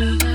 survive.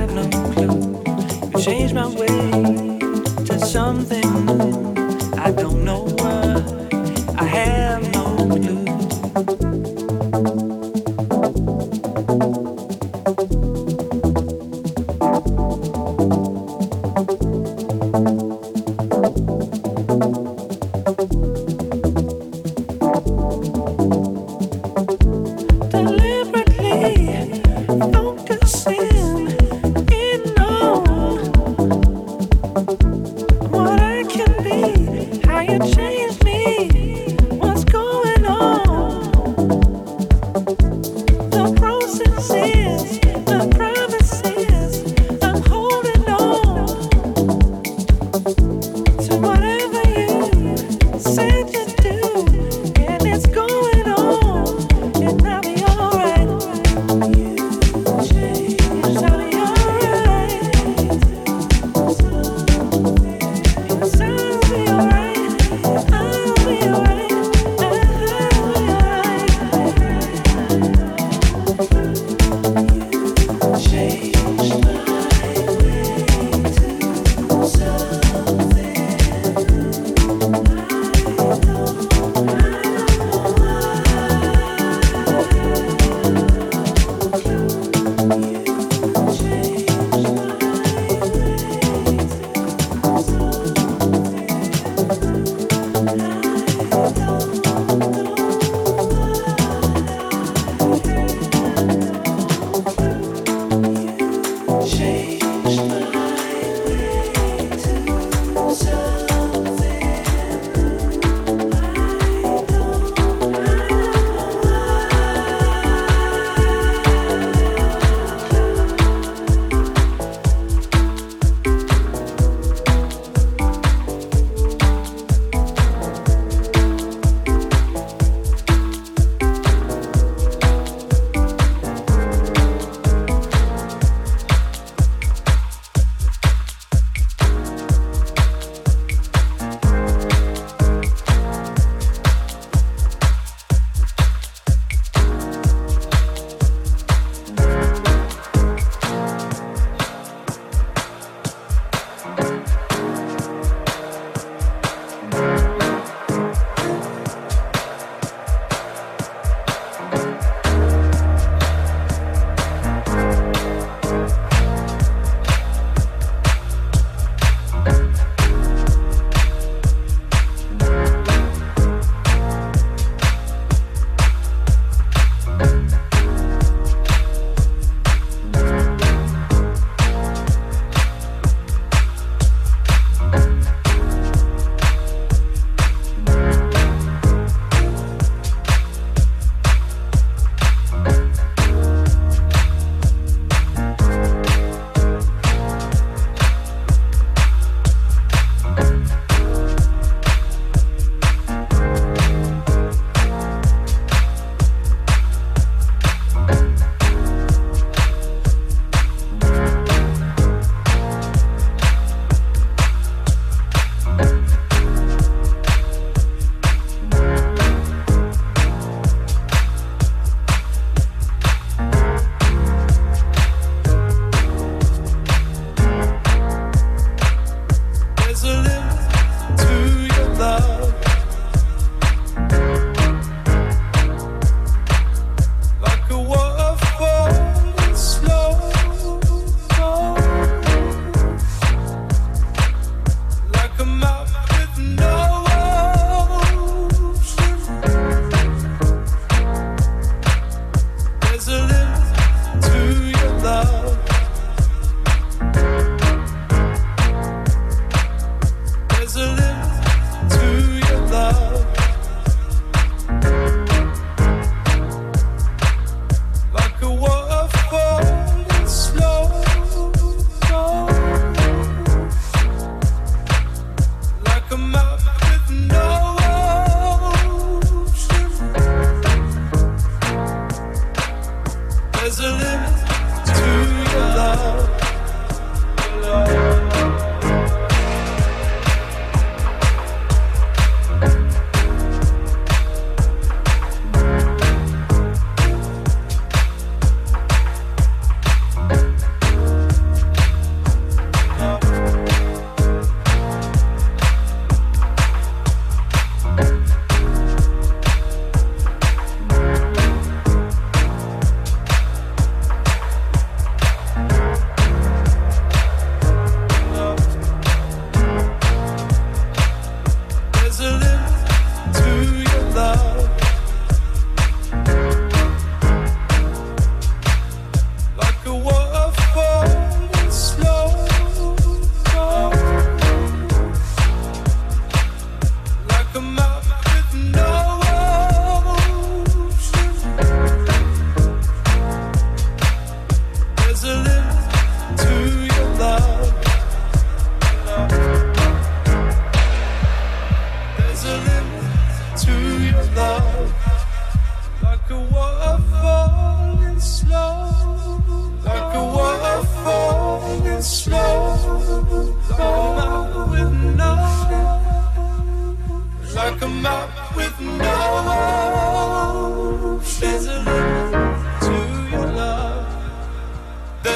What I can I don't know me.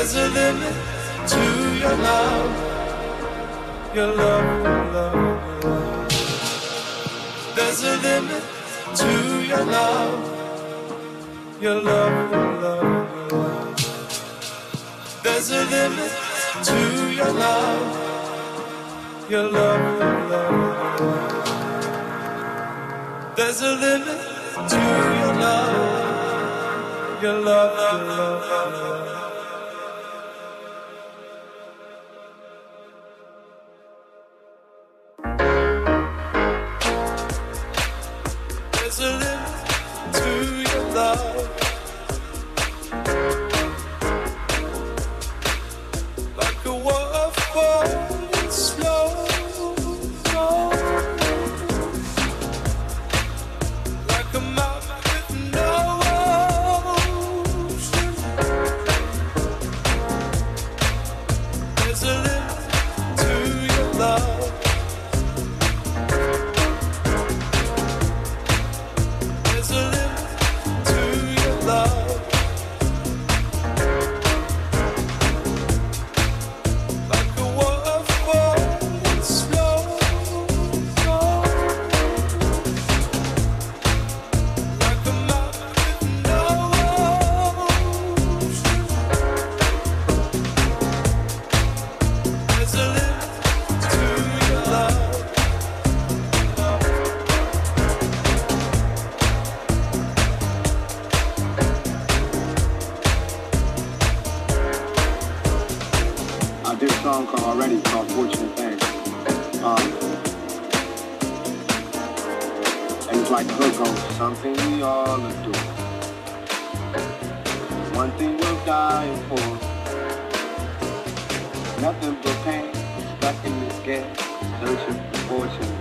There's a limit to your love, your love, your love, your love. There's a limit to your love, your love, your love, your love. There's a limit to your love, your love, your love, your love. There's a limit to your love, your love, your love, your love. dying for. Nothing but pain, stuck in this game, searching for fortune.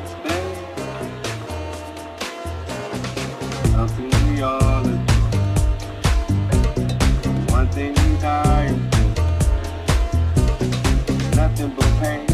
Nothing we all One thing we dying for. Nothing but pain.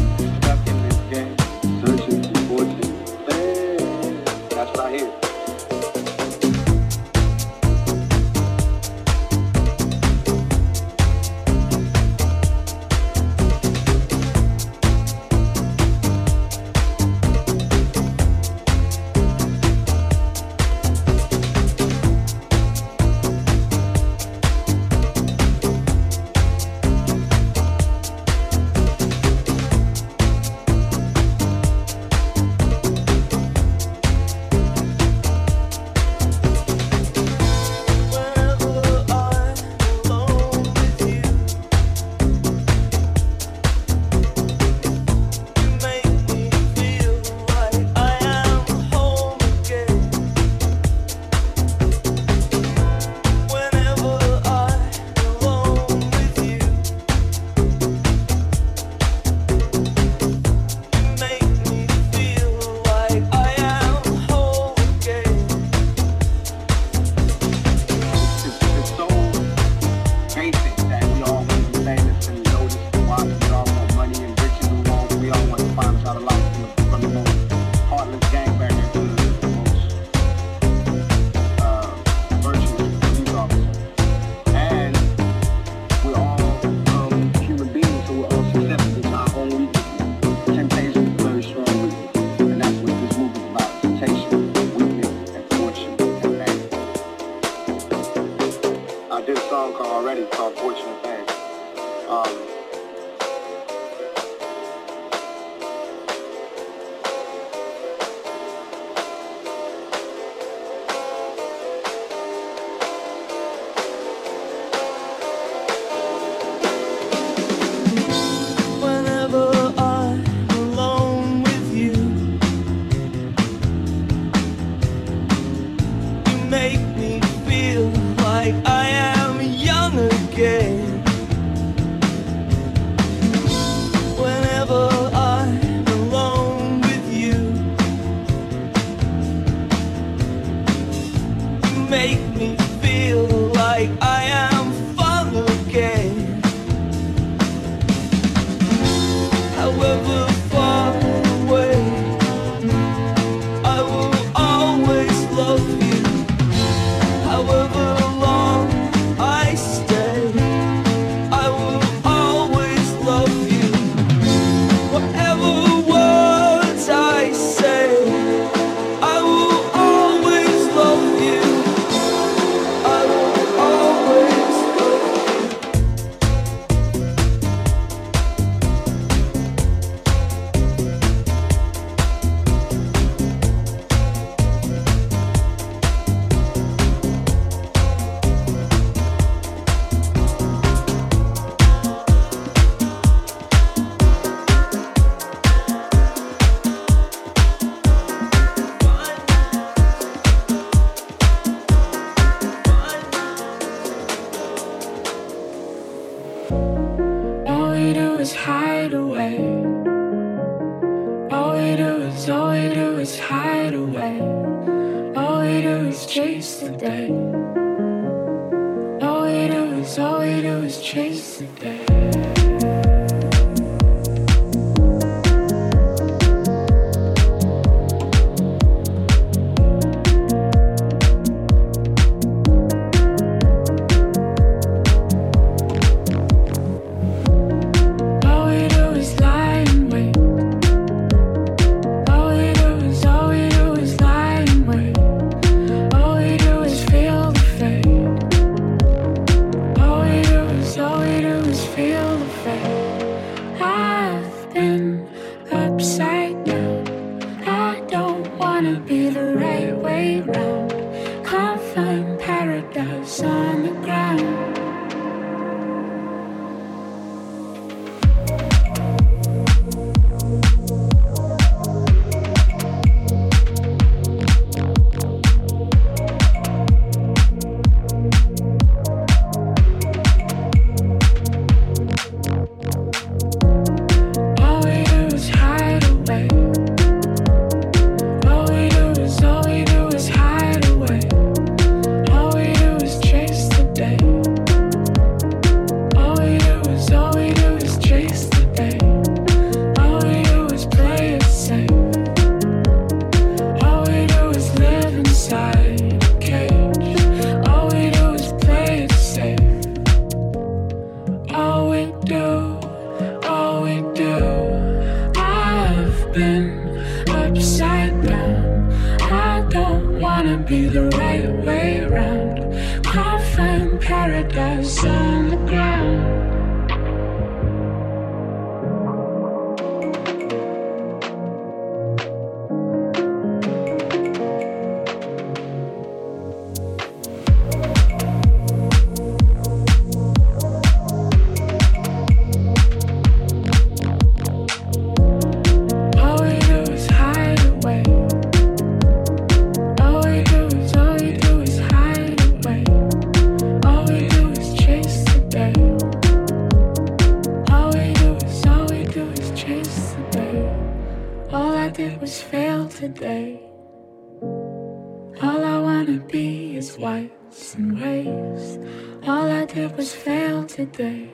Make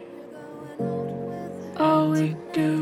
All we mind.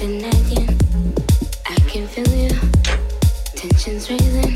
denying. I can feel you. Tensions raising.